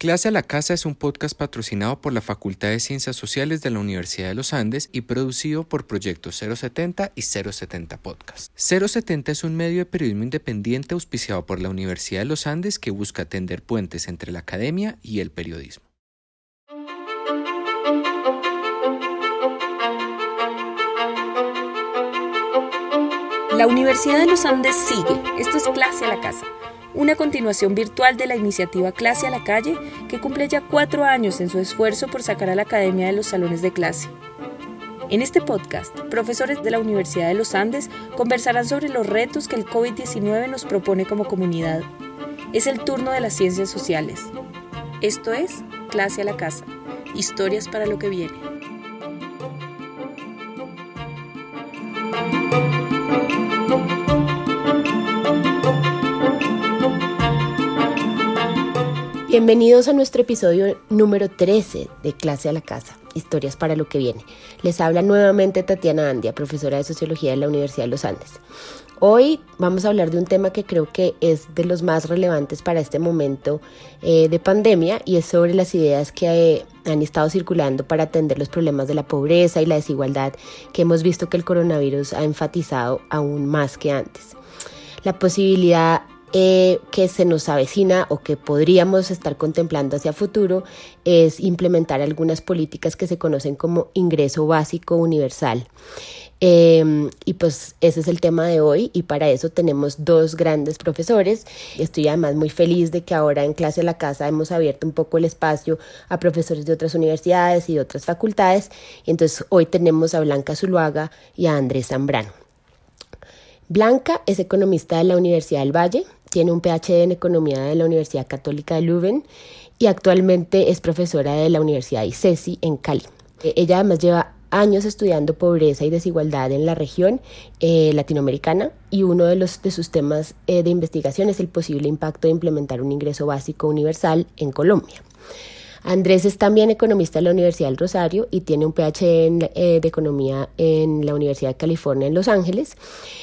Clase a la Casa es un podcast patrocinado por la Facultad de Ciencias Sociales de la Universidad de los Andes y producido por Proyecto 070 y 070 Podcast. 070 es un medio de periodismo independiente auspiciado por la Universidad de los Andes que busca tender puentes entre la academia y el periodismo. La Universidad de los Andes sigue. Esto es Clase a la Casa una continuación virtual de la iniciativa Clase a la Calle, que cumple ya cuatro años en su esfuerzo por sacar a la academia de los salones de clase. En este podcast, profesores de la Universidad de los Andes conversarán sobre los retos que el COVID-19 nos propone como comunidad. Es el turno de las ciencias sociales. Esto es Clase a la Casa, historias para lo que viene. Bienvenidos a nuestro episodio número 13 de Clase a la Casa, Historias para lo que viene. Les habla nuevamente Tatiana Andia, profesora de Sociología de la Universidad de los Andes. Hoy vamos a hablar de un tema que creo que es de los más relevantes para este momento eh, de pandemia y es sobre las ideas que eh, han estado circulando para atender los problemas de la pobreza y la desigualdad que hemos visto que el coronavirus ha enfatizado aún más que antes. La posibilidad eh, que se nos avecina o que podríamos estar contemplando hacia futuro es implementar algunas políticas que se conocen como ingreso básico universal. Em, y pues ese es el tema de hoy y para eso tenemos dos grandes profesores. Estoy además muy feliz de que ahora en clase a la casa hemos abierto un poco el espacio a profesores de otras universidades y de otras facultades. Y entonces hoy tenemos a Blanca Zuluaga y a Andrés Zambrano. Blanca es economista de la Universidad del Valle, tiene un PhD en Economía de la Universidad Católica de Leuven y actualmente es profesora de la Universidad ICESI en Cali. Eh, ella además lleva años estudiando pobreza y desigualdad en la región eh, latinoamericana y uno de, los, de sus temas eh, de investigación es el posible impacto de implementar un ingreso básico universal en Colombia. Andrés es también economista de la Universidad del Rosario y tiene un PhD eh, de Economía en la Universidad de California en Los Ángeles.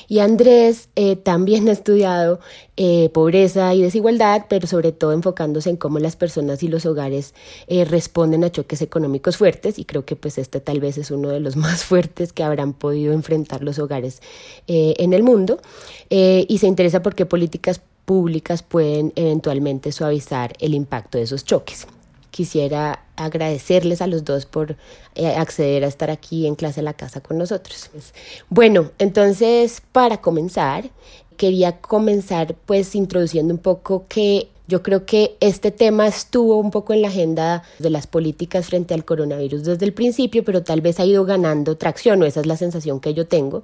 Y Andrés eh, también ha estudiado eh, pobreza y desigualdad, pero sobre todo enfocándose en cómo las personas y los hogares responden a choques económicos fuertes. Y creo que pues este tal vez es uno de los más fuertes que habrán podido enfrentar los hogares en el mundo. y se interesa por qué políticas públicas pueden eventualmente suavizar el impacto de esos choques quisiera agradecerles a los dos por eh, acceder a estar aquí en clase a la casa con nosotros. Bueno, entonces para comenzar, quería comenzar pues introduciendo un poco que yo creo que este tema estuvo un poco en la agenda de las políticas frente al coronavirus desde el principio, pero tal vez ha ido ganando tracción, o esa es la sensación que yo tengo.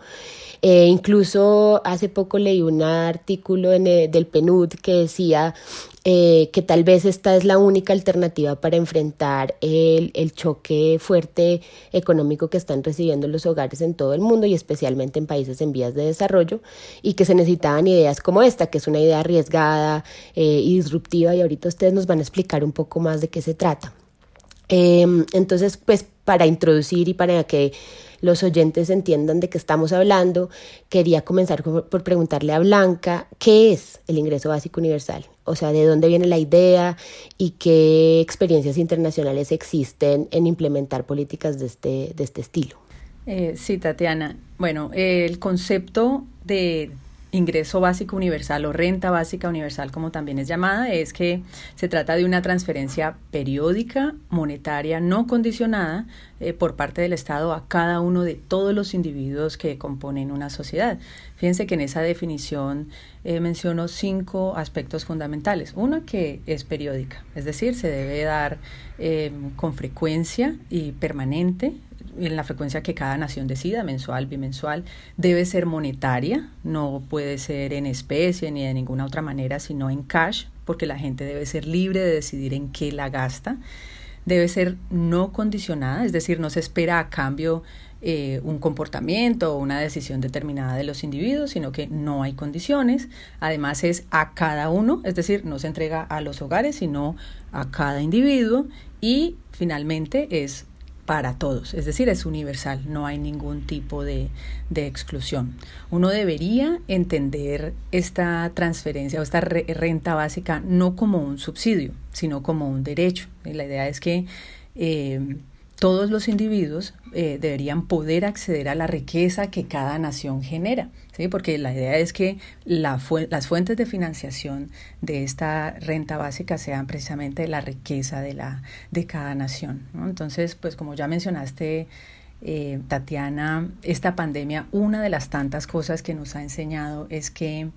Eh, incluso hace poco leí un artículo en, eh, del PNUD que decía eh, que tal vez esta es la única alternativa para enfrentar el, el, choque fuerte económico que están recibiendo los hogares en todo el mundo y especialmente en países en vías de desarrollo y que se necesitaban ideas como esta, que es una idea arriesgada y disruptiva y ahorita ustedes nos van a explicar un poco más de qué se trata. Em, entonces, pues para introducir y para que los oyentes entiendan de qué estamos hablando, quería comenzar por preguntarle a Blanca qué es el ingreso básico universal, o sea, de dónde viene la idea y qué experiencias internacionales existen en implementar políticas de este, de este estilo. Eh, sí, Tatiana. Bueno, el concepto de ingreso básico universal o renta básica universal, como también es llamada, es que se trata de una transferencia periódica, monetaria, no condicionada eh, por parte del Estado a cada uno de todos los individuos que componen una sociedad. Fíjense que en esa definición eh, menciono cinco aspectos fundamentales. Uno que es periódica, es decir, se debe dar eh, con frecuencia y permanente en la frecuencia que cada nación decida, mensual, bimensual, debe ser monetaria, no puede ser en especie ni de ninguna otra manera, sino en cash, porque la gente debe ser libre de decidir en qué la gasta. Debe ser no condicionada, es decir, no se espera a cambio eh, un comportamiento o una decisión determinada de los individuos, sino que no hay condiciones. Además es a cada uno, es decir, no se entrega a los hogares, sino a cada individuo. Y finalmente es para todos, es decir, es universal, no hay ningún tipo de, de exclusión. Uno debería entender esta transferencia o esta renta básica no como un subsidio, sino como un derecho. la idea es que eh, todos los individuos eh, deberían poder acceder a la riqueza que cada nación genera, ¿sí? porque la idea es que la las fuentes de financiación de esta renta básica sean precisamente la riqueza de, la, de cada nación. Entonces, pues como ya mencionaste, eh, Tatiana, esta pandemia, una de las tantas cosas que nos ha enseñado es que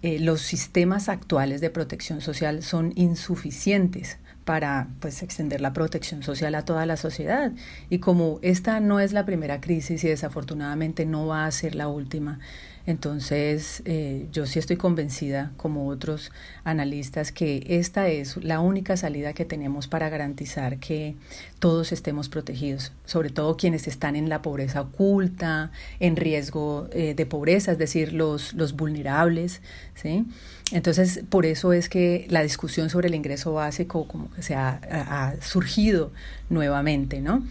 eh, los sistemas actuales de protección social son insuficientes para pues extender la protección social a toda la sociedad. Y como esta no es la primera crisis y desafortunadamente no va a ser la última, entonces, eh, yo sí estoy convencida, como otros analistas, que esta es la única salida que tenemos para garantizar que todos estemos protegidos, sobre todo quienes están en la pobreza oculta, en riesgo eh, de pobreza, es decir, los, los vulnerables, ¿sí? Entonces, por eso es que la discusión sobre el ingreso básico como que se ha, ha surgido nuevamente, ¿no?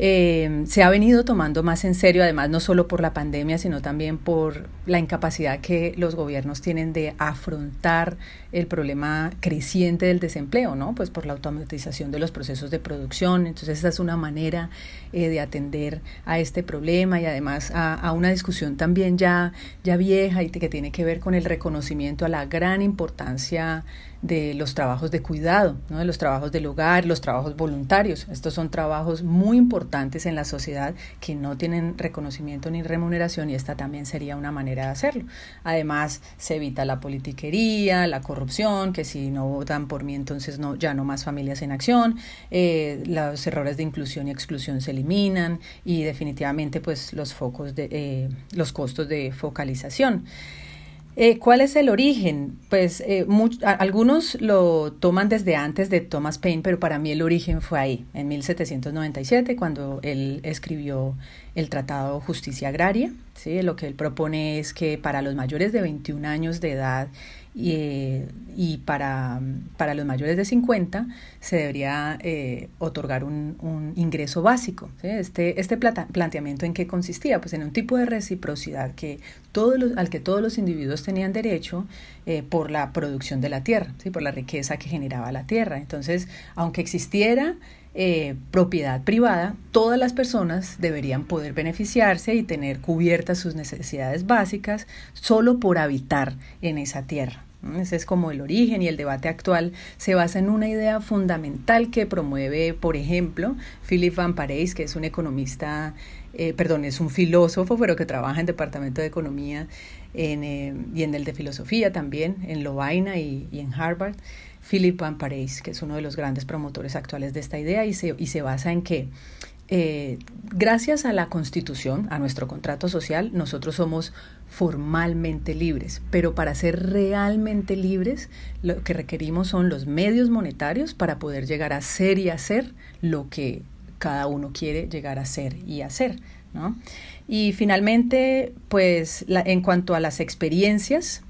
Eh, se ha venido tomando más en serio, además no solo por la pandemia, sino también por la incapacidad que los gobiernos tienen de afrontar el problema creciente del desempleo, ¿no? Pues por la automatización de los procesos de producción. Entonces, esta es una manera eh, de atender a este problema y además a, a, una discusión también ya, ya vieja y que tiene que ver con el reconocimiento a la gran importancia de los trabajos de cuidado, ¿no? de los trabajos del hogar, los trabajos voluntarios. Estos son trabajos muy importantes en la sociedad que no tienen reconocimiento ni remuneración y esta también sería una manera de hacerlo. Además, se evita la politiquería, la corrupción, que si no votan por mí entonces no, ya no más familias en acción, eh, los errores de inclusión y exclusión se eliminan y definitivamente pues los focos de eh, los costos de focalización. Eh, ¿Cuál es el origen? Pues eh, algunos lo toman desde antes de Thomas Paine, pero para mí el origen fue ahí, en 1797, cuando él escribió el Tratado Justicia Agraria. ¿sí? Lo que él propone es que para los mayores de 21 años de edad y, y para, para, los mayores de 50 se debería eh, otorgar un, un, ingreso básico. Este, este planteamiento en qué consistía? Pues en un tipo de reciprocidad que todos los, al que todos los individuos tenían derecho eh, por la producción de la tierra, ¿sí? por la riqueza que generaba la tierra. Entonces, aunque existiera eh, propiedad privada, todas las personas deberían poder beneficiarse y tener cubiertas sus necesidades básicas solo por habitar en esa tierra. Ese es como el origen y el debate actual se basa en una idea fundamental que promueve, por ejemplo, Philip Van Parijs, que es un economista, eh, perdón, es un filósofo, pero que trabaja en Departamento de Economía eh, y en el de Filosofía también, en Lovaina y, y en Harvard. Philip Van Parijs, que es uno de los grandes promotores actuales de esta idea y se, y se basa en que eh, gracias a la Constitución, a nuestro contrato social, nosotros somos formalmente libres, pero para ser realmente libres lo que requerimos son los medios monetarios para poder llegar a ser y hacer lo que cada uno quiere llegar a ser y hacer. ¿no? Y finalmente, pues en cuanto a las experiencias,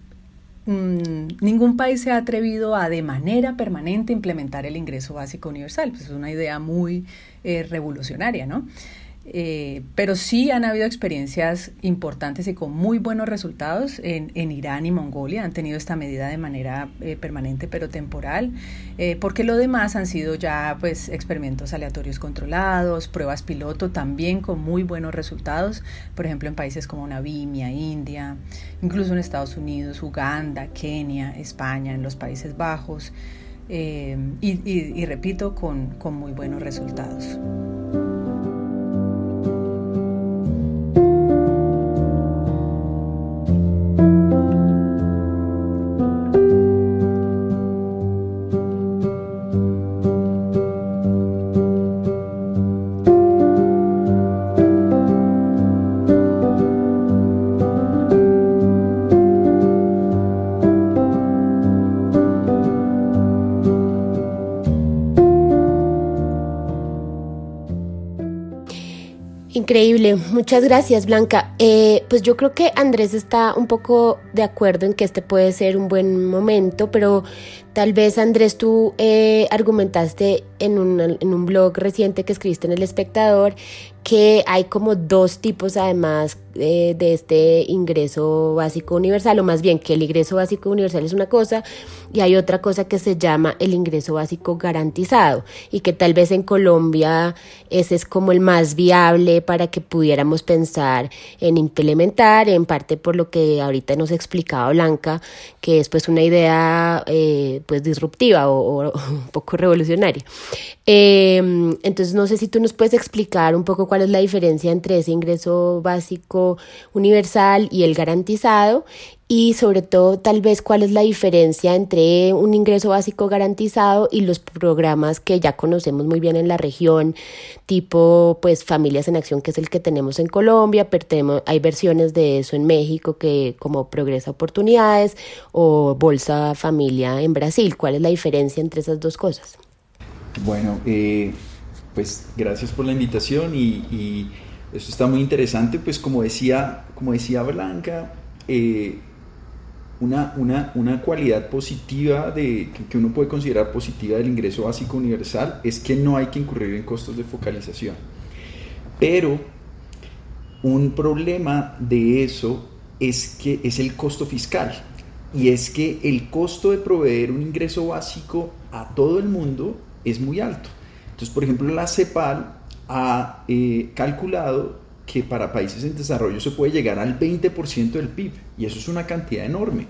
Mm, ningún país se ha atrevido a de manera permanente implementar el ingreso básico universal. Pues es una idea muy eh, revolucionaria, ¿no? Eh, pero sí han habido experiencias importantes y con muy buenos resultados en, Irán y Mongolia. Han tenido esta medida de manera eh, permanente pero temporal, porque lo demás han sido ya pues experimentos aleatorios controlados, pruebas piloto también con muy buenos resultados, por ejemplo en países como Namibia, India, incluso en Estados Unidos, Uganda, Kenia, España, en los Países Bajos. Y, y, y, repito, con, con muy buenos resultados. Increíble, muchas gracias Blanca. Eh, pues yo creo que Andrés está un poco de acuerdo en que este puede ser un buen momento, pero Tal vez, Andrés, tú eh, argumentaste en un, en un blog reciente que escribiste en El Espectador que hay como dos tipos además eh, de este ingreso básico universal, o más bien que el ingreso básico universal es una cosa y hay otra cosa que se llama el ingreso básico garantizado y que tal vez en Colombia ese es como el más viable para que pudiéramos pensar en implementar, en parte por lo que ahorita nos explicaba Blanca, que es pues una idea eh, pues disruptiva o, un poco revolucionaria. Em, entonces no sé si tú nos puedes explicar un poco cuál es la diferencia entre ese ingreso básico universal y el garantizado y sobre todo tal vez cuál es la diferencia entre un ingreso básico garantizado y los programas que ya conocemos muy bien en la región, tipo pues Familias en Acción, que es el que tenemos en Colombia, pero hay versiones de eso en México que como Progresa Oportunidades o Bolsa Familia en Brasil. ¿Cuál es la diferencia entre esas dos cosas? Bueno, eh, pues gracias por la invitación y, eso está muy interesante, pues como decía, como decía Blanca, eh, una, una, una, cualidad positiva de, que, uno puede considerar positiva del ingreso básico universal es que no hay que incurrir en costos de focalización. Pero un problema de eso es que es el costo fiscal. Y es que el costo de proveer un ingreso básico a todo el mundo es muy alto. Entonces, por ejemplo, la CEPAL ha eh, calculado que para países en desarrollo se puede llegar al 20% del PIB y eso es una cantidad enorme.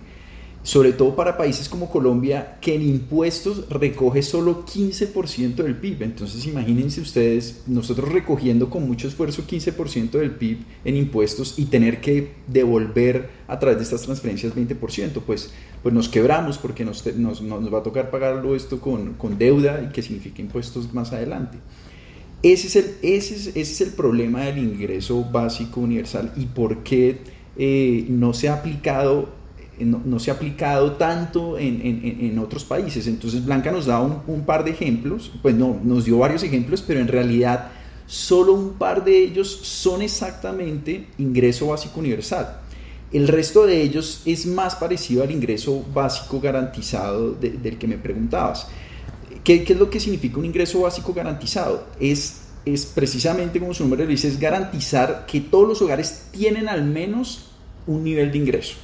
Sobre todo para países como Colombia, que en impuestos recoge solo 15% del PIB. Entonces imagínense ustedes, nosotros recogiendo con mucho esfuerzo 15% del PIB en impuestos y tener que devolver a través de estas transferencias 20%, pues, pues nos quebramos porque nos, nos, nos va a tocar pagarlo esto con, con deuda y que significa impuestos más adelante. Ese es, el, ese, es, ese es el problema del ingreso básico universal y por qué eh, no se ha aplicado no, se ha aplicado tanto en, en, otros países. Entonces Blanca nos da un, un, par de ejemplos, pues no, nos dio varios ejemplos, pero en realidad solo un par de ellos son exactamente ingreso básico universal. El resto de ellos es más parecido al ingreso básico garantizado del que me preguntabas. ¿Qué, es lo que significa un ingreso básico garantizado? Es, es precisamente, como su nombre lo dice, es garantizar que todos los hogares tienen al menos un nivel de ingreso.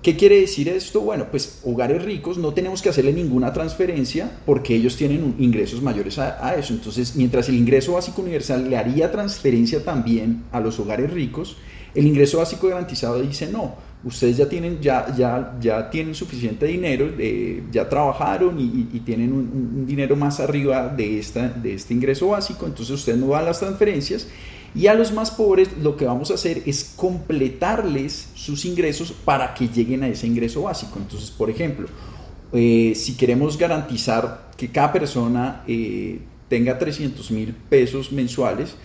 ¿Qué quiere decir esto? Bueno, pues hogares ricos no tenemos que hacerle ninguna transferencia porque ellos tienen ingresos mayores a, a, eso. Entonces, mientras el ingreso básico universal le haría transferencia también a los hogares ricos, el ingreso básico garantizado dice no ustedes ya tienen, ya, ya, tienen suficiente dinero, eh, ya trabajaron y, tienen un, dinero más arriba de, esta, de este ingreso básico, entonces ustedes no van a las transferencias. Y a los más pobres lo que vamos a hacer es completarles sus ingresos para que lleguen a ese ingreso básico. Entonces, por ejemplo, eh, si queremos garantizar que cada persona eh, tenga 300 mil pesos mensuales,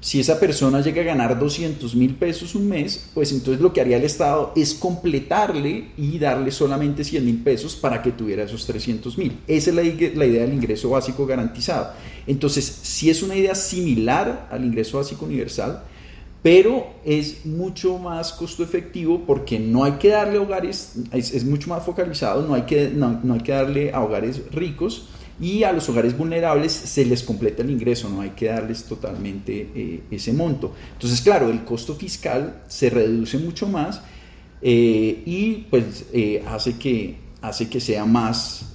si esa persona llega a ganar 200 mil pesos un mes, pues entonces lo que haría el Estado es completarle y darle solamente 100 mil pesos para que tuviera esos 300 mil. Esa es la, idea del ingreso básico garantizado. Entonces, si es una idea similar al ingreso básico universal, pero es mucho más costo efectivo porque no hay que darle a hogares, es, mucho más focalizado, no hay, que, no hay que darle a hogares ricos y a los hogares vulnerables se les completa el ingreso, no hay que darles totalmente eh, ese monto. Entonces, claro, el costo fiscal se reduce mucho más eh, y pues eh, hace, que, hace que sea más,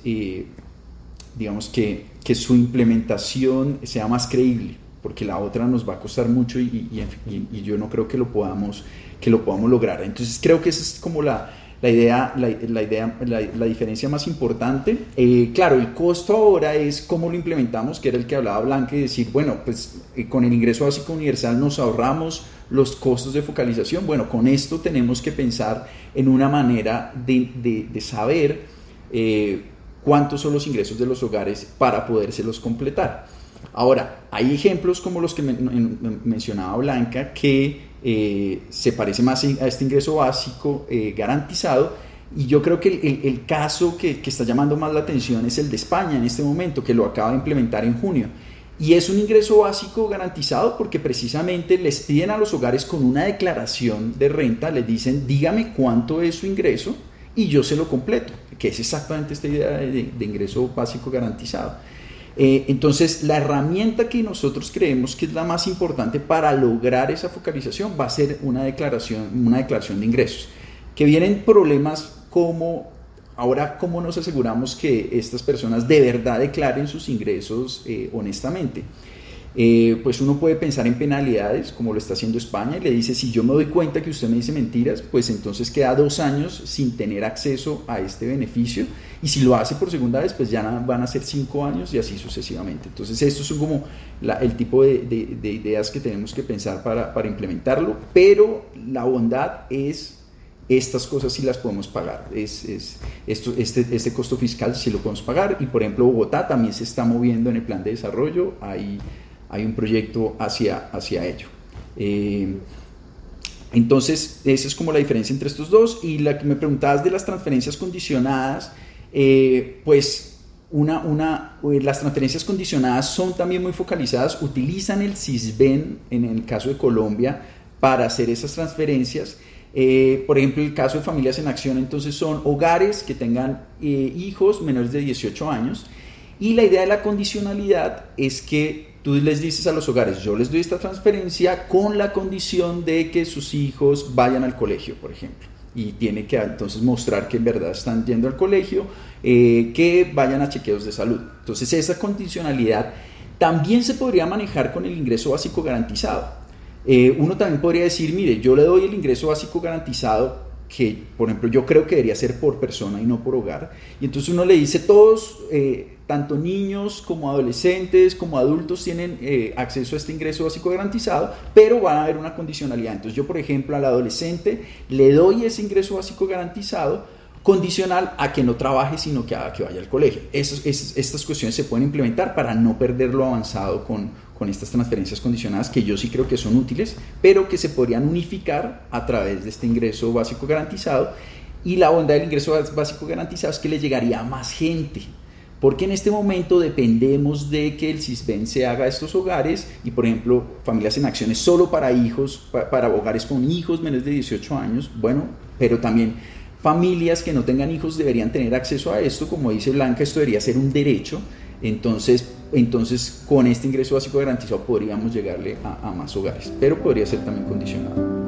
digamos que, que, su implementación sea más creíble, porque la otra nos va a costar mucho y, yo no creo que lo, podamos, que lo podamos lograr. Entonces, creo que esa es como la la idea, la, idea, la, diferencia más importante. Eh, claro, el costo ahora es cómo lo implementamos, que era el que hablaba Blanca, y decir, bueno, pues eh, con el ingreso básico universal nos ahorramos los costos de focalización. Bueno, con esto tenemos que pensar en una manera de, de, saber eh, cuántos son los ingresos de los hogares para podérselos completar. Ahora, hay ejemplos como los que mencionaba Blanca que eh, se parece más a este ingreso básico eh, garantizado. Y yo creo que el, caso que, está llamando más la atención es el de España en este momento, que lo acaba de implementar en junio. Y es un ingreso básico garantizado porque precisamente les piden a los hogares con una declaración de renta, les dicen, dígame cuánto es su ingreso y yo se lo completo, que es exactamente esta idea de, ingreso básico garantizado. Eh, entonces, la herramienta que nosotros creemos que es la más importante para lograr esa focalización va a ser una declaración, una declaración de ingresos, que vienen problemas como Ahora, ¿cómo nos aseguramos que estas personas de verdad declaren sus ingresos eh, honestamente? Eh, pues uno puede pensar en penalidades, como lo está haciendo España, y le dice, si yo me doy cuenta que usted me dice mentiras, pues entonces queda dos años sin tener acceso a este beneficio, y si lo hace por segunda vez, pues ya van a ser cinco años y así sucesivamente. Entonces, estos son como el tipo de, ideas que tenemos que pensar para, implementarlo, pero la bondad es estas cosas sí las podemos pagar. Es, es, esto, este, este costo fiscal sí lo podemos pagar. Y por ejemplo, Bogotá también se está moviendo en el plan de desarrollo. Hay, hay un proyecto hacia, hacia ello. Eh, entonces, esa es como la diferencia entre estos dos. Y la que me preguntabas de las transferencias condicionadas, eh, pues una, una, eh, las transferencias condicionadas son también muy focalizadas, utilizan el CISBEN en el caso de Colombia para hacer esas transferencias por ejemplo, el caso de familias en acción, entonces son hogares que tengan hijos menores de 18 años. Y la idea de la condicionalidad es que tú les dices a los hogares, yo les doy esta transferencia con la condición de que sus hijos vayan al colegio, por ejemplo. Y tiene que entonces mostrar que en verdad están yendo al colegio, eh, que vayan a chequeos de salud. Entonces esa condicionalidad también se podría manejar con el ingreso básico garantizado. Eh, uno también podría decir, mire, yo le doy el ingreso básico garantizado que, por ejemplo, yo creo que debería ser por persona y no por hogar. Y entonces uno le dice, todos, eh, tanto niños como adolescentes como adultos tienen eh, acceso a este ingreso básico garantizado, pero va a haber una condicionalidad. Entonces yo, por ejemplo, al adolescente le doy ese ingreso básico garantizado condicional a que no trabaje, sino que haga que vaya al colegio. estas cuestiones se pueden implementar para no perder lo avanzado con, con estas transferencias condicionadas que yo sí creo que son útiles, pero que se podrían unificar a través de este ingreso básico garantizado. Y la onda del ingreso básico garantizado es que le llegaría a más gente, porque en este momento dependemos de que el CISBEN se haga a estos hogares y, por ejemplo, familias en acciones solo para hijos, para hogares con hijos menores de 18 años, bueno, pero también familias que no tengan hijos deberían tener acceso a esto, como dice Blanca, esto debería ser un derecho entonces, entonces con este ingreso básico garantizado podríamos llegarle a, más hogares, pero podría ser también condicionado.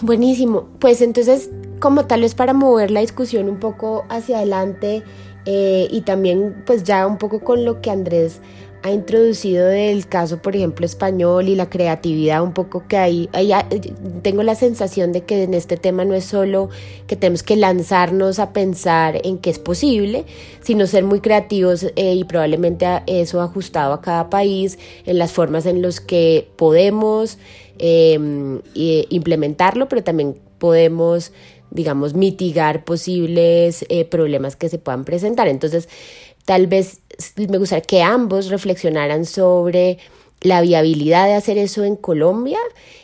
Buenísimo. Pues entonces, como tal vez para mover la discusión un poco hacia adelante eh, y también pues ya un poco con lo que Andrés ha introducido del caso, por ejemplo, español y la creatividad, un poco que hay, tengo la sensación de que en este tema no es solo que tenemos que lanzarnos a pensar en que es posible, sino ser muy creativos eh, y probablemente eso ajustado a cada país, en las formas en las que podemos Em, implementarlo, pero también podemos, digamos, mitigar posibles eh, problemas que se puedan presentar. Entonces, tal vez me gustaría que ambos reflexionaran sobre la viabilidad de hacer eso en Colombia,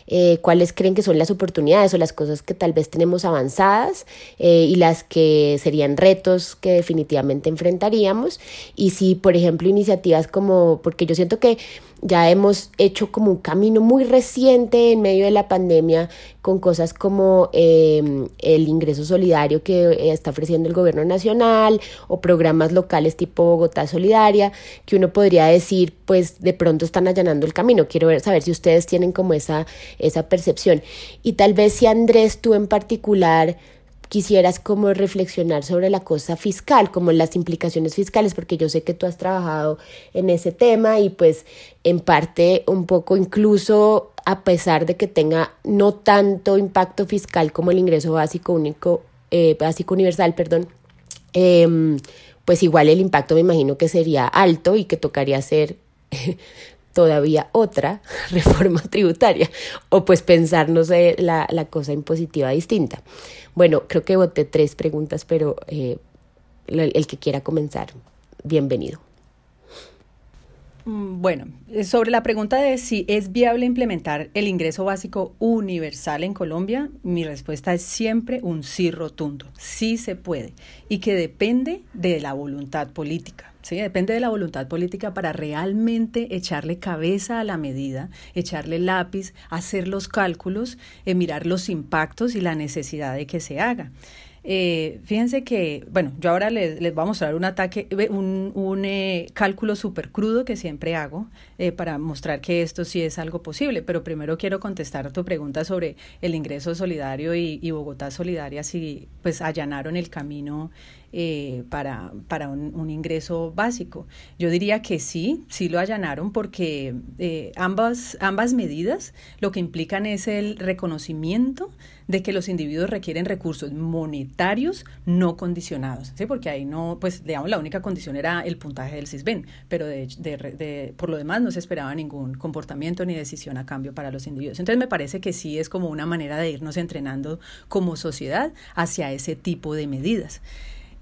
eh, cuáles creen que son las oportunidades o las cosas que tal vez tenemos avanzadas eh, y las que serían retos que definitivamente enfrentaríamos. Y si, por ejemplo, iniciativas como, porque yo siento que ya hemos hecho como un camino muy reciente en medio de la pandemia con cosas como em, el ingreso solidario que eh, está ofreciendo el gobierno nacional o programas locales tipo Bogotá Solidaria, que uno podría decir, pues de pronto están allanando el camino. Quiero ver, saber si ustedes tienen como esa, esa percepción. Y tal vez si Andrés, tú en particular, quisieras como reflexionar sobre la cosa fiscal, como las implicaciones fiscales, porque yo sé que tú has trabajado en ese tema y pues en parte un poco incluso a pesar de que tenga no tanto impacto fiscal como el ingreso básico único, eh, básico universal, perdón, em, pues igual el impacto me imagino que sería alto y que tocaría hacer todavía otra reforma tributaria o pues pensarnos la, la cosa impositiva distinta. Bueno, creo que voté tres preguntas, pero eh, el que quiera comenzar, bienvenido. Mm, bueno, eh, sobre la pregunta de si es viable implementar el ingreso básico universal en Colombia, mi respuesta es siempre un sí rotundo. Sí se puede y que depende de la voluntad política. ¿sí? Depende de la voluntad política para realmente echarle cabeza a la medida, echarle lápiz, hacer los cálculos, eh, mirar los impactos y la necesidad de que se haga. Eh, fíjense que, bueno, yo ahora les, les voy a mostrar un ataque, un, un eh, cálculo súper crudo que siempre hago eh, para mostrar que esto sí es algo posible, pero primero quiero contestar tu pregunta sobre el ingreso solidario y, y Bogotá Solidaria, si pues allanaron el camino eh, para, para un, ingreso básico. Yo diría que sí, sí lo allanaron porque eh, ambas, ambas medidas lo que implican es el reconocimiento de que los individuos requieren recursos monetarios no condicionados, ¿sí? porque ahí no, pues digamos, la única condición era el puntaje del CISBEN, pero de, de, de, por lo demás no se esperaba ningún comportamiento ni decisión a cambio para los individuos. Entonces me parece que sí es como una manera de irnos entrenando como sociedad hacia ese tipo de medidas.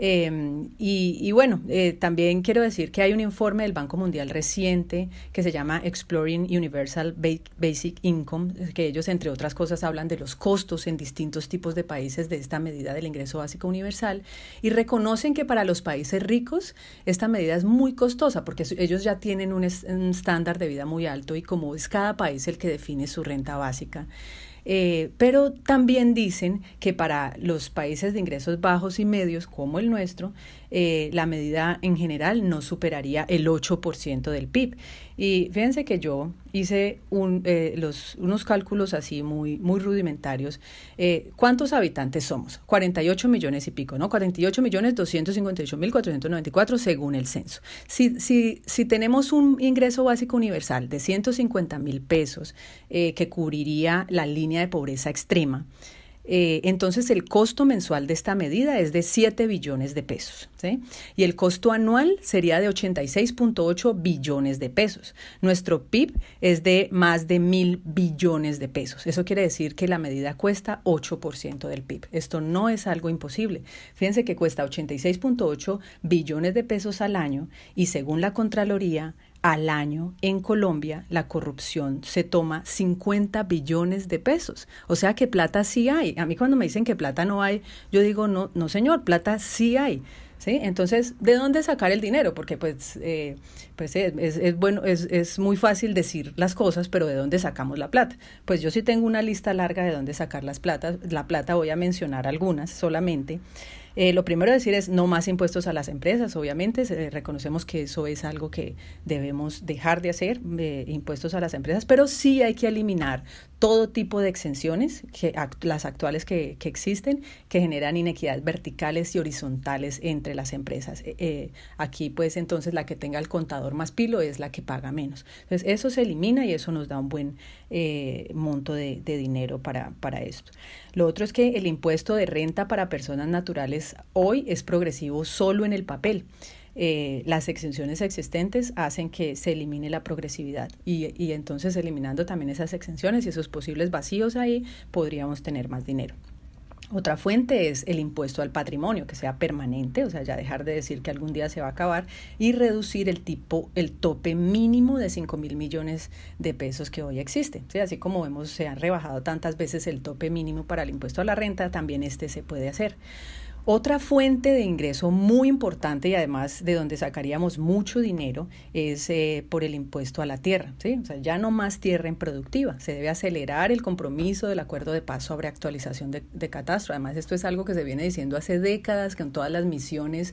Em, y, bueno, eh, también quiero decir que hay un informe del Banco Mundial reciente que se llama Exploring Universal Basic Income, que ellos, entre otras cosas, hablan de los costos en distintos tipos de países de esta medida del ingreso básico universal y reconocen que para los países ricos esta medida es muy costosa porque ellos ya tienen un estándar de vida muy alto y como es cada país el que define su renta básica. Eh, pero también dicen que para los países de ingresos bajos y medios como el nuestro, eh, la medida en general no superaría el 8% del PIB. Y fíjense que yo hice eh, unos cálculos así muy, muy rudimentarios. Eh, ¿Cuántos habitantes somos? 48 millones y pico, ¿no? 48 millones 258 mil 494 según el censo. Si, si, si tenemos un ingreso básico universal de 150 mil pesos que cubriría la línea de pobreza extrema, eh, entonces el costo mensual de esta medida es de 7 billones de pesos. Y el costo anual sería de 86.8 billones de pesos. Nuestro PIB es de más de mil billones de pesos. Eso quiere decir que la medida cuesta 8% del PIB. Esto no es algo imposible. Fíjense que cuesta 86.8 billones de pesos al año y según la Contraloría, al año en Colombia la corrupción se toma 50 billones de pesos. O sea que plata sí hay. A mí cuando me dicen que plata no hay, yo digo, no, no señor, plata sí hay. ¿Sí? Entonces, ¿de dónde sacar el dinero? Porque pues, eh, pues es, es, bueno, es, es muy fácil decir las cosas, pero ¿de dónde sacamos la plata? Pues yo sí tengo una lista larga de dónde sacar las platas. La plata voy a mencionar algunas solamente. Eh, lo primero decir es no más impuestos a las empresas, obviamente, reconocemos que eso es algo que debemos dejar de hacer, eh, impuestos a las empresas, pero sí hay que eliminar todo tipo de exenciones, las actuales que, que, existen, que generan inequidades verticales y horizontales entre las empresas. Eh, aquí, pues, entonces, la que tenga el contador más pilo es la que paga menos. Entonces, eso se elimina y eso nos da un buen monto de, de dinero para, para esto. Lo otro es que el impuesto de renta para personas naturales hoy es progresivo solo en el papel. Eh, las exenciones existentes hacen que se elimine la progresividad y, y entonces eliminando también esas exenciones y esos posibles vacíos ahí podríamos tener más dinero. Otra fuente es el impuesto al patrimonio, que sea permanente, o sea, ya dejar de decir que algún día se va a acabar, y reducir el tipo, el tope mínimo de 5 mil millones de pesos que hoy existe. Así como vemos, se han rebajado tantas veces el tope mínimo para el impuesto a la renta, también este se puede hacer. Otra fuente de ingreso muy importante y además de donde sacaríamos mucho dinero es eh, por el impuesto a la tierra. ¿sí? O sea, ya no más tierra improductiva. Se debe acelerar el compromiso del acuerdo de paz sobre actualización de, de catastro. Además, esto es algo que se viene diciendo hace décadas con todas las misiones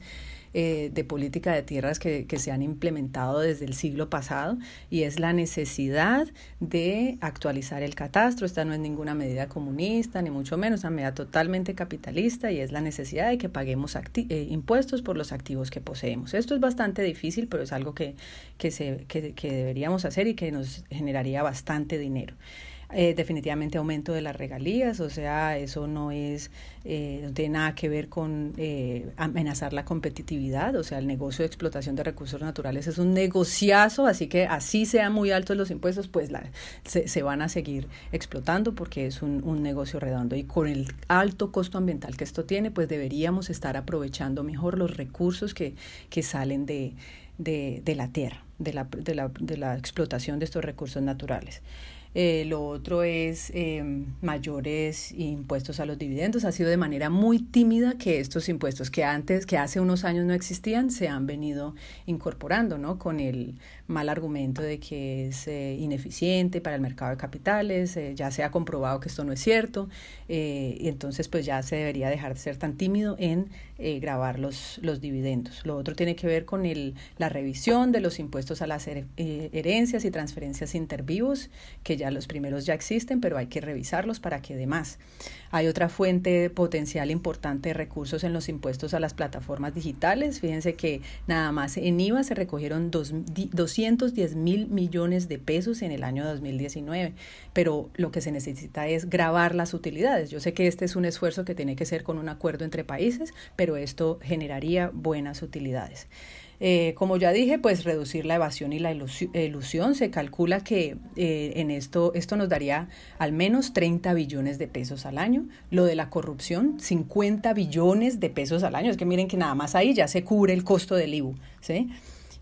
eh, de política de tierras que, que, se han implementado desde el siglo pasado y es la necesidad de actualizar el catastro. Esta no es ninguna medida comunista, ni mucho menos, una medida totalmente capitalista y es la necesidad de que paguemos eh, impuestos por los activos que poseemos. Esto es bastante difícil, pero es algo que, que, se, que, que deberíamos hacer y que nos generaría bastante dinero. Eh, definitivamente aumento de las regalías, o sea, eso no es, eh, no tiene nada que ver con eh, amenazar la competitividad, o sea, el negocio de explotación de recursos naturales es un negociazo, así que así sean muy altos los impuestos, pues la, se, se, van a seguir explotando porque es un, negocio redondo y con el alto costo ambiental que esto tiene, pues deberíamos estar aprovechando mejor los recursos que, que salen de, de, de la tierra, de la, de, la, de la explotación de estos recursos naturales. Eh, lo otro es eh, mayores impuestos a los dividendos. Ha sido de manera muy tímida que estos impuestos que antes, que hace unos años no existían, se han venido incorporando, ¿no? Con el mal argumento de que es eh, ineficiente para el mercado de capitales, eh, ya se ha comprobado que esto no es cierto, eh, y entonces pues ya se debería dejar de ser tan tímido en grabar los, los dividendos. Lo otro tiene que ver con el, la revisión de los impuestos a las herencias y transferencias intervivos, que ya los primeros ya existen, pero hay que revisarlos para que dé más. Hay otra fuente potencial importante de recursos en los impuestos a las plataformas digitales. Fíjense que nada más en IVA se recogieron dos, dos 210 mil millones de pesos en el año 2019, pero lo que se necesita es grabar las utilidades. Yo sé que este es un esfuerzo que tiene que ser con un acuerdo entre países, pero esto generaría buenas utilidades. Eh, como ya dije, pues reducir la evasión y la ilusión. Se calcula que eh, en esto, esto nos daría al menos 30 billones de pesos al año. Lo de la corrupción, 50 billones de pesos al año. Es que miren que nada más ahí ya se cubre el costo del IBU. ¿sí?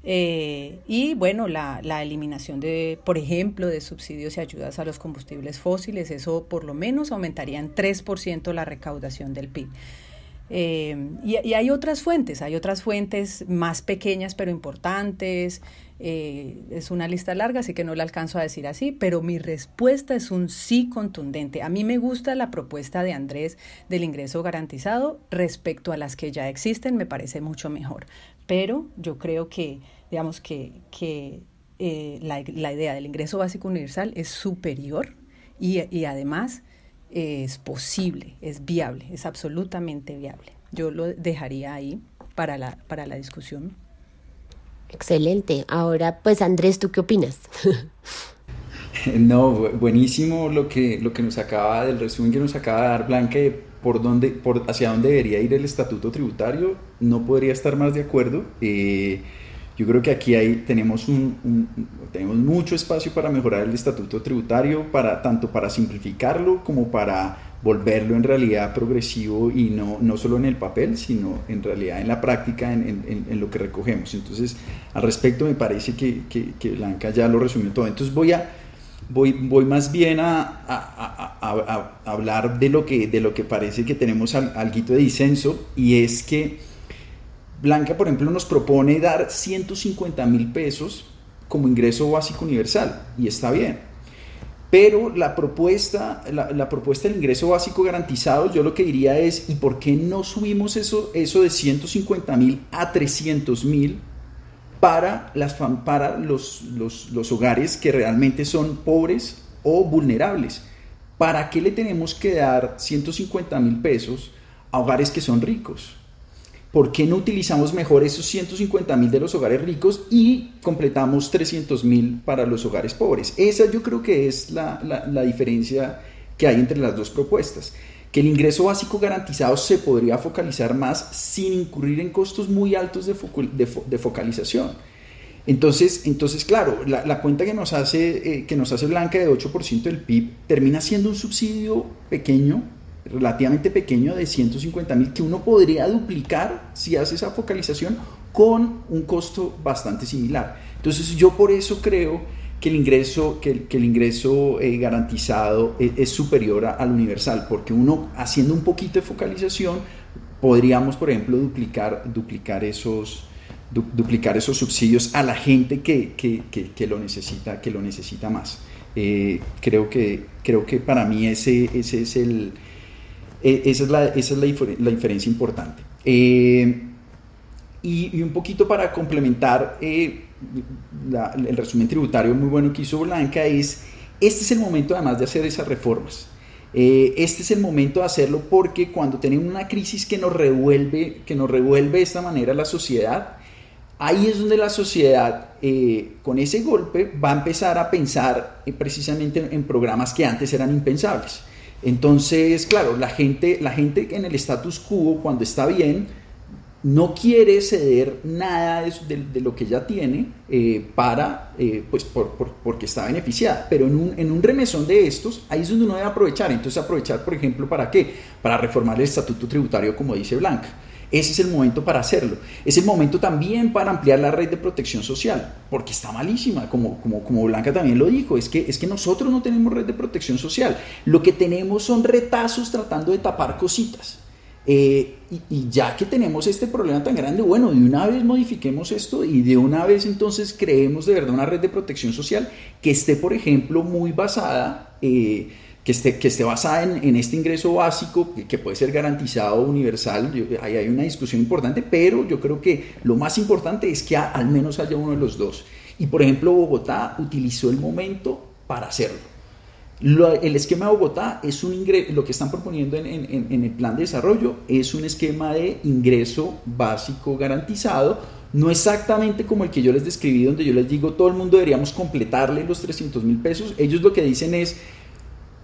Eh, y bueno, la, eliminación de, por ejemplo, de subsidios y ayudas a los combustibles fósiles, eso por lo menos aumentaría en 3% la recaudación del PIB. Eh, y, y, hay otras fuentes, hay otras fuentes más pequeñas pero importantes. Eh, es una lista larga, así que no la alcanzo a decir así, pero mi respuesta es un sí contundente. A mí me gusta la propuesta de Andrés del ingreso garantizado respecto a las que ya existen, me parece mucho mejor. Pero yo creo que digamos que, que eh, la, la, idea del ingreso básico universal es superior y, y además es posible, es viable, es absolutamente viable. Yo lo dejaría ahí para la, para la discusión. Excelente. Ahora, pues Andrés, ¿tú qué opinas? No, buenísimo lo que, lo que nos acaba, del resumen que nos acaba de dar Blanca de por dónde, por hacia dónde debería ir el estatuto tributario. No podría estar más de acuerdo. Eh, yo creo que aquí hay, tenemos, un, un, tenemos mucho espacio para mejorar el estatuto tributario, para, tanto para simplificarlo como para volverlo en realidad progresivo y no, no solo en el papel, sino en realidad en la práctica, en, en, en lo que recogemos. Entonces, al respecto me parece que, que, que, Blanca ya lo resumió todo. Entonces voy a... Voy, voy más bien a, hablar de lo, que, de lo que parece que tenemos al, algo de disenso y es que Blanca, por ejemplo, nos propone dar 150 mil pesos como ingreso básico universal, y está bien. Pero la propuesta, la, propuesta del ingreso básico garantizado, yo lo que diría es, ¿y por qué no subimos eso, eso de 150 mil a 300 mil para, las, para los, los, los hogares que realmente son pobres o vulnerables? ¿Para qué le tenemos que dar 150 mil pesos a hogares que son ricos? ¿por qué no utilizamos mejor esos 150 mil de los hogares ricos y completamos 300 mil para los hogares pobres? Esa yo creo que es la, la, la, diferencia que hay entre las dos propuestas. Que el ingreso básico garantizado se podría focalizar más sin incurrir en costos muy altos de, foco, focalización. Entonces, entonces claro, la, la cuenta que nos, hace, eh, que nos hace Blanca de 8% del PIB termina siendo un subsidio pequeño relativamente pequeño de 150 mil que uno podría duplicar si hace esa focalización con un costo bastante similar. Entonces yo por eso creo que el ingreso, que el, que el ingreso eh, garantizado es, es, superior al universal, porque uno haciendo un poquito de focalización podríamos, por ejemplo, duplicar, duplicar, esos, du, duplicar esos subsidios a la gente que, que, que, lo, necesita, que lo necesita más. Eh, creo, que, creo que para mí ese, ese es el, eh, esa es la, esa es la, difer la diferencia importante. Eh, y, y, un poquito para complementar eh, el resumen tributario muy bueno que hizo Blanca es, este es el momento además de hacer esas reformas. Eh, este es el momento de hacerlo porque cuando tenemos una crisis que nos revuelve, que nos revuelve de esta manera la sociedad, ahí es donde la sociedad eh, con ese golpe va a empezar a pensar eh, precisamente en programas que antes eran impensables. Entonces, claro, la gente, la gente en el status quo, cuando está bien, no quiere ceder nada de, lo que ya tiene eh, para, pues porque está beneficiada. Pero en un, en un, remesón de estos, ahí es donde uno debe aprovechar. Entonces, aprovechar, por ejemplo, ¿para qué? Para reformar el estatuto tributario, como dice Blanca. Ese es el momento para hacerlo. Es el momento también para ampliar la red de protección social, porque está malísima, como, como, como Blanca también lo dijo, es que, es que nosotros no tenemos red de protección social. Lo que tenemos son retazos tratando de tapar cositas. Eh, y, ya que tenemos este problema tan grande, bueno, de una vez modifiquemos esto y de una vez entonces creemos de verdad una red de protección social que esté, por ejemplo, muy basada eh, que esté, que esté basada en, este ingreso básico, que, puede ser garantizado, universal, ahí hay una discusión importante, pero yo creo que lo más importante es que al menos haya uno de los dos. Y por ejemplo, Bogotá utilizó el momento para hacerlo. El esquema de Bogotá es un ingreso, lo que están proponiendo en, el plan de desarrollo es un esquema de ingreso básico garantizado, no exactamente como el que yo les describí, donde yo les digo todo el mundo deberíamos completarle los 300 mil pesos. Ellos lo que dicen es,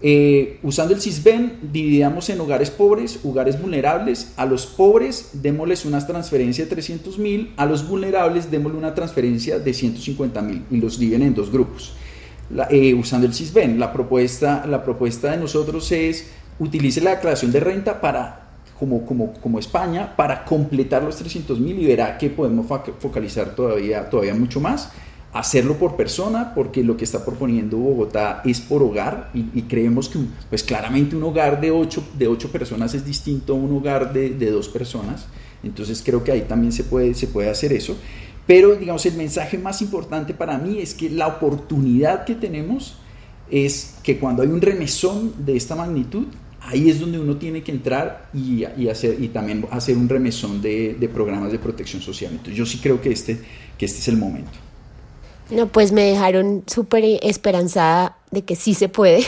eh, usando el CISBEN, dividamos en hogares pobres, hogares vulnerables. A los pobres démosles una transferencia de 300 mil, a los vulnerables démosle una transferencia de 150 mil y los dividen en dos grupos. Eh, usando el CISBEN, la propuesta, la propuesta de nosotros es utilice la declaración de renta para como, como, como España para completar los 300 mil y verá que podemos focalizar todavía, todavía mucho más. Hacerlo por persona, porque lo que está proponiendo Bogotá es por hogar y, creemos que pues claramente un hogar de ocho, de ocho personas es distinto a un hogar de, de, dos personas, entonces creo que ahí también se puede, se puede hacer eso, pero digamos el mensaje más importante para mí es que la oportunidad que tenemos es que cuando hay un remesón de esta magnitud, ahí es donde uno tiene que entrar y, y, hacer, y también hacer un remesón de, de programas de protección social. Entonces yo sí creo que este, que este es el momento. No, pues me dejaron súper esperanzada de que sí se puede,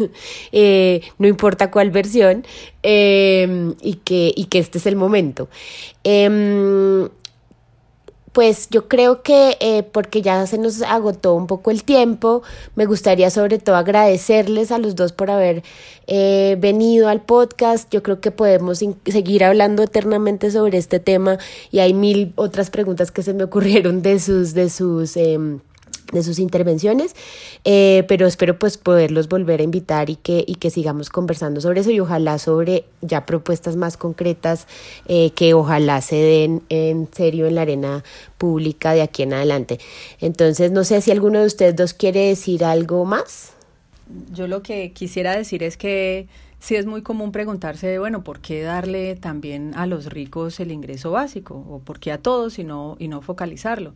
eh, no importa cuál versión, em, y, que, y que este es el momento. Em, pues yo creo que eh, porque ya se nos agotó un poco el tiempo, me gustaría sobre todo agradecerles a los dos por haber eh, venido al podcast. Yo creo que podemos seguir hablando eternamente sobre este tema y hay mil otras preguntas que se me ocurrieron de sus, de sus em, de sus intervenciones, eh, pero espero pues poderlos volver a invitar y que, y que sigamos conversando sobre eso y ojalá sobre ya propuestas más concretas eh, que ojalá se den en serio en la arena pública de aquí en adelante. Entonces, no sé si alguno de ustedes dos quiere decir algo más. Yo lo que quisiera decir es que sí es muy común preguntarse, bueno, ¿por qué darle también a los ricos el ingreso básico? ¿O por qué a todos y no, y no focalizarlo?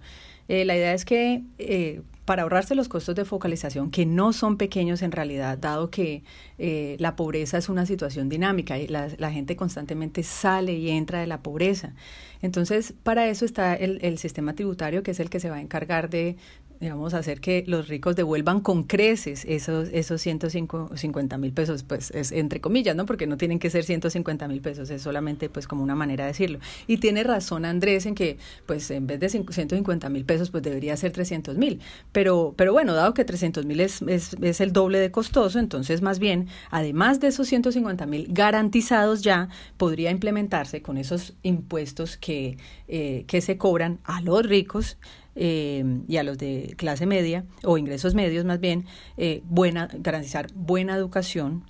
Eh, la idea es que eh, para ahorrarse los costos de focalización, que no son pequeños en realidad, dado que eh, la pobreza es una situación dinámica y la, gente constantemente sale y entra de la pobreza. Entonces, para eso está el sistema tributario, que es el que se va a encargar de digamos, hacer que los ricos devuelvan con creces esos, esos 150 mil pesos, pues es entre comillas, ¿no? Porque no tienen que ser 150 mil pesos, es solamente pues como una manera de decirlo. Y tiene razón Andrés en que pues en vez de 150 mil pesos pues debería ser 300 mil. Pero, pero bueno, dado que 300 mil es, es, el doble de costoso, entonces más bien, además de esos 150 mil garantizados ya, podría implementarse con esos impuestos que, eh, que se cobran a los ricos eh, y a los de clase media o ingresos medios más bien, eh, garantizar buena educación,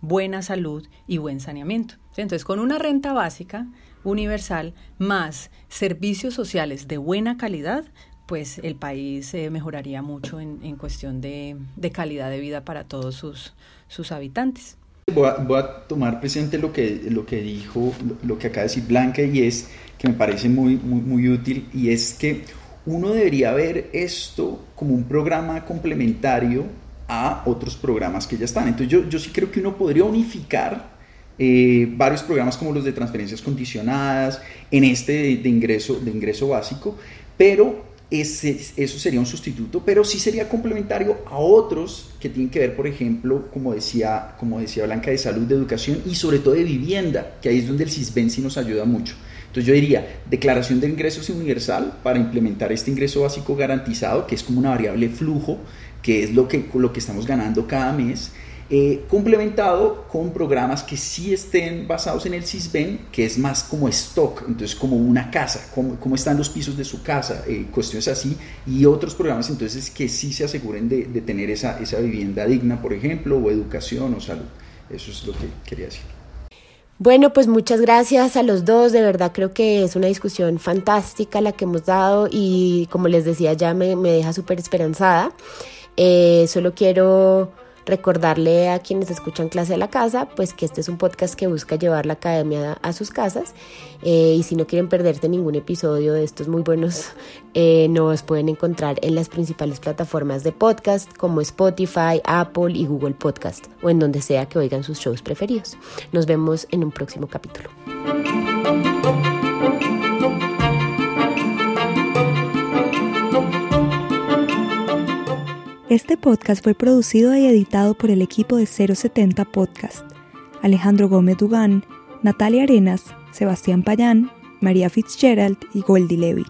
buena salud y buen saneamiento. Entonces, con una renta básica universal más servicios sociales de buena calidad, pues el país eh, mejoraría mucho en, cuestión de, calidad de vida para todos sus, sus habitantes. Voy a, voy a, tomar presente lo que, lo que dijo, lo que acaba de decir Blanca y es que me parece muy, muy útil y es que uno debería ver esto como un programa complementario a otros programas que ya están. Entonces yo, yo sí creo que uno podría unificar eh, varios programas como los de transferencias condicionadas, en este de, ingreso, de ingreso básico, pero ese, eso sería un sustituto, pero sí sería complementario a otros que tienen que ver, por ejemplo, como decía, como decía Blanca, de salud, de educación y sobre todo de vivienda, que ahí es donde el CISBEN sí nos ayuda mucho. Entonces yo diría, declaración de ingresos universal para implementar este ingreso básico garantizado, que es como una variable flujo, que es lo que, lo que estamos ganando cada mes. Eh, complementado con programas que sí estén basados en el CISBEN, que es más como stock, entonces como una casa, cómo, cómo están los pisos de su casa, eh, cuestiones así, y otros programas entonces que sí se aseguren de, de tener esa, esa vivienda digna, por ejemplo, o educación o salud. Eso es lo que quería decir. Bueno, pues muchas gracias a los dos. De verdad creo que es una discusión fantástica la que hemos dado y como les decía ya me, me deja súper esperanzada. Eh, solo quiero recordarle a quienes escuchan clase a la casa, pues que este es un podcast que busca llevar la academia a sus casas eh, y si no quieren perderte ningún episodio de estos muy buenos, eh, nos pueden encontrar en las principales plataformas de podcast como Spotify, Apple y Google Podcast o en donde sea que oigan sus shows preferidos. Nos vemos en un próximo capítulo. Este podcast fue producido y editado por el equipo de 070 Podcast. Alejandro Gómez Dugán, Natalia Arenas, Sebastián Payán, María Fitzgerald y Goldie Levy.